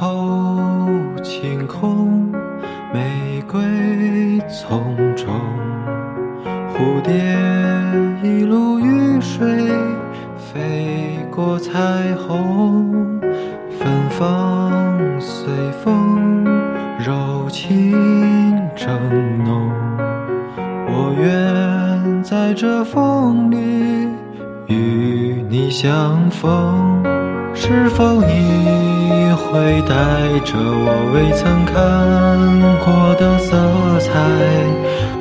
后晴空，玫瑰丛中，蝴蝶一路雨水飞过彩虹，芬芳随风，柔情正浓。我愿在这风里与你相逢，是否你会带着我未曾看过的色彩，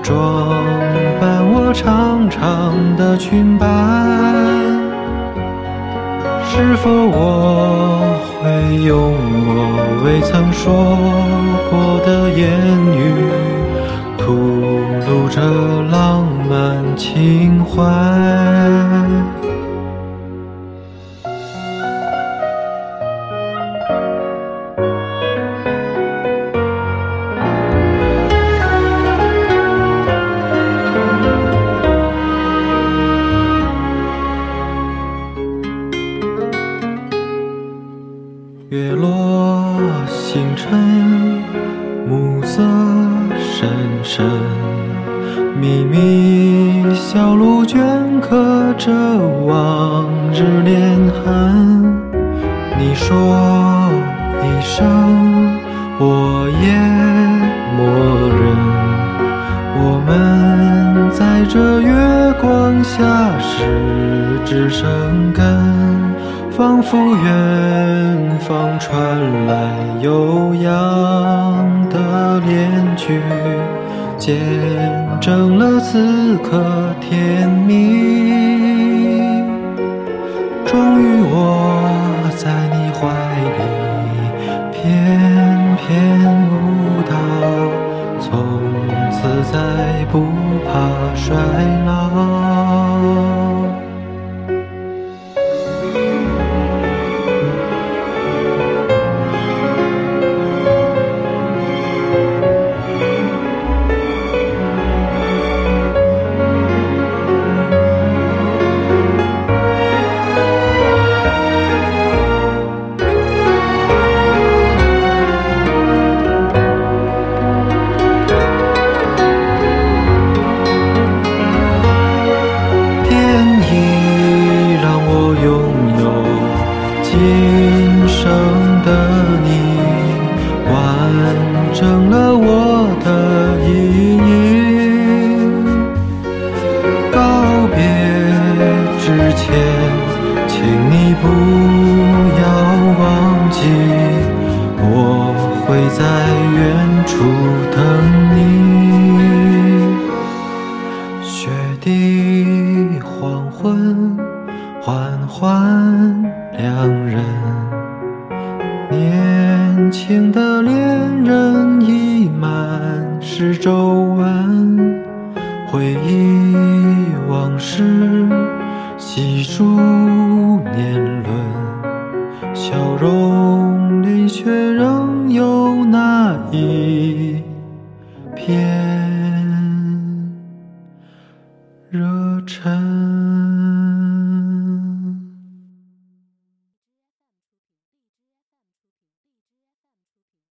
装扮我长长的裙摆？是否我会用我未曾说过的言语，吐露着浪漫情怀？月落星辰，暮色深深，秘密小路镌刻着往日恋痕。你说一声，我也默认。我们在这月光下十指生根。仿佛远方传来悠扬的恋曲，见证了此刻甜蜜。终于我在你怀里翩翩舞蹈，从此再不怕衰老。在远处等你。雪地黄昏，缓缓两人，年轻的恋人已满是皱纹，回忆往事，细数年。天。